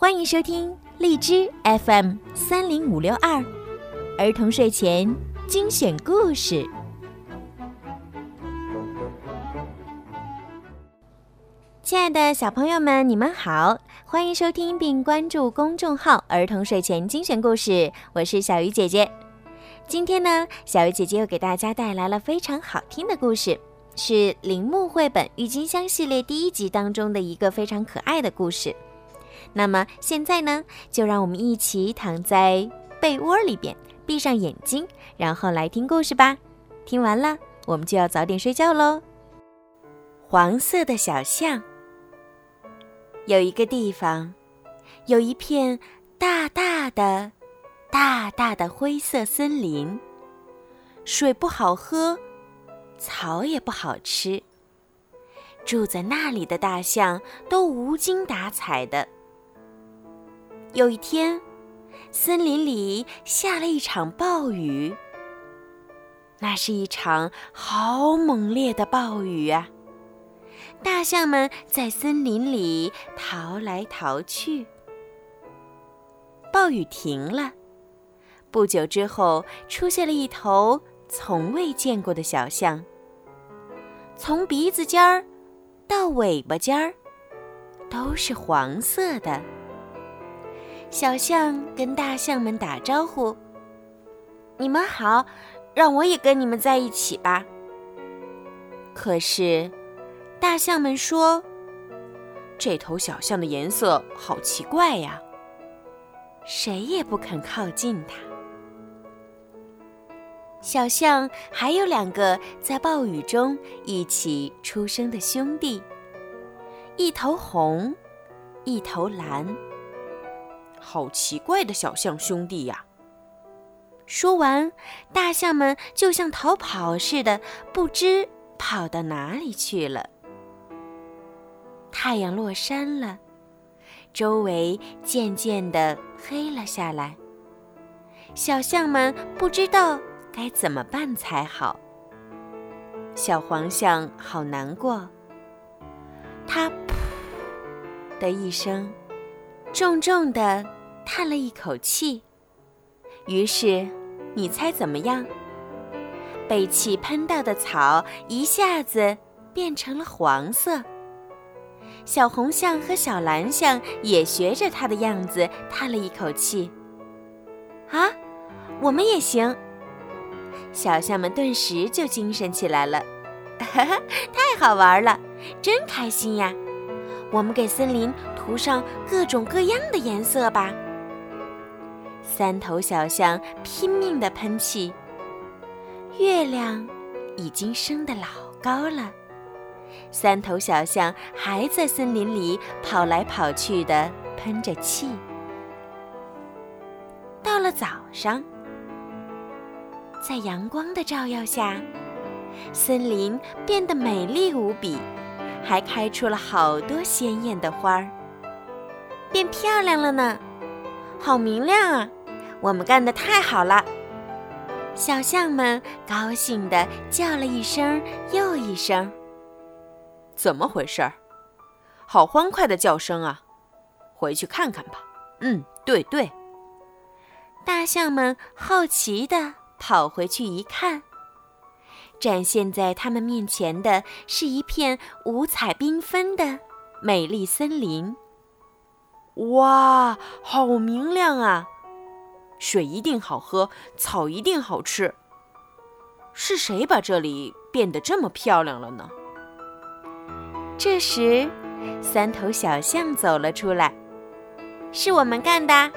欢迎收听荔枝 FM 三零五六二儿童睡前精选故事。亲爱的小朋友们，你们好，欢迎收听并关注公众号“儿童睡前精选故事”，我是小鱼姐姐。今天呢，小鱼姐姐又给大家带来了非常好听的故事，是铃木绘本《郁金香》系列第一集当中的一个非常可爱的故事。那么现在呢，就让我们一起躺在被窝里边，闭上眼睛，然后来听故事吧。听完了，我们就要早点睡觉喽。黄色的小象，有一个地方，有一片大大的、大大的灰色森林，水不好喝，草也不好吃。住在那里的大象都无精打采的。有一天，森林里下了一场暴雨。那是一场好猛烈的暴雨啊！大象们在森林里逃来逃去。暴雨停了，不久之后，出现了一头从未见过的小象。从鼻子尖儿到尾巴尖儿，都是黄色的。小象跟大象们打招呼：“你们好，让我也跟你们在一起吧。”可是，大象们说：“这头小象的颜色好奇怪呀，谁也不肯靠近它。”小象还有两个在暴雨中一起出生的兄弟，一头红，一头蓝。好奇怪的小象兄弟呀！说完，大象们就像逃跑似的，不知跑到哪里去了。太阳落山了，周围渐渐的黑了下来。小象们不知道该怎么办才好。小黄象好难过，它“噗”的一声。重重地叹了一口气，于是，你猜怎么样？被气喷到的草一下子变成了黄色。小红象和小蓝象也学着它的样子叹了一口气。啊，我们也行！小象们顿时就精神起来了。哈哈，太好玩了，真开心呀！我们给森林涂上各种各样的颜色吧。三头小象拼命地喷气。月亮已经升得老高了，三头小象还在森林里跑来跑去的喷着气。到了早上，在阳光的照耀下，森林变得美丽无比。还开出了好多鲜艳的花儿，变漂亮了呢，好明亮啊！我们干得太好了，小象们高兴地叫了一声又一声。怎么回事？好欢快的叫声啊！回去看看吧。嗯，对对。大象们好奇地跑回去一看。展现在他们面前的是一片五彩缤纷的美丽森林。哇，好明亮啊！水一定好喝，草一定好吃。是谁把这里变得这么漂亮了呢？这时，三头小象走了出来。是我们干的，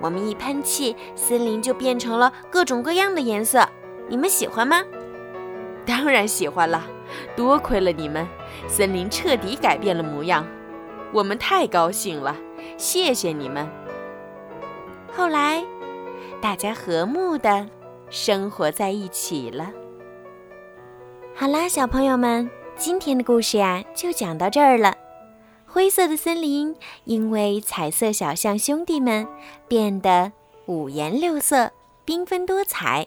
我们一喷气，森林就变成了各种各样的颜色。你们喜欢吗？当然喜欢了，多亏了你们，森林彻底改变了模样，我们太高兴了，谢谢你们。后来，大家和睦的生活在一起了。好啦，小朋友们，今天的故事呀就讲到这儿了。灰色的森林因为彩色小象兄弟们变得五颜六色、缤纷多彩。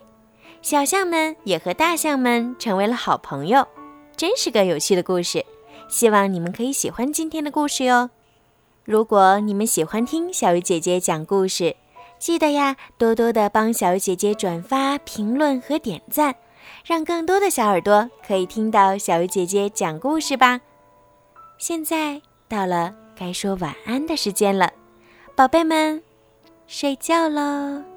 小象们也和大象们成为了好朋友，真是个有趣的故事。希望你们可以喜欢今天的故事哟。如果你们喜欢听小鱼姐姐讲故事，记得呀，多多的帮小鱼姐姐转发、评论和点赞，让更多的小耳朵可以听到小鱼姐姐讲故事吧。现在到了该说晚安的时间了，宝贝们，睡觉喽。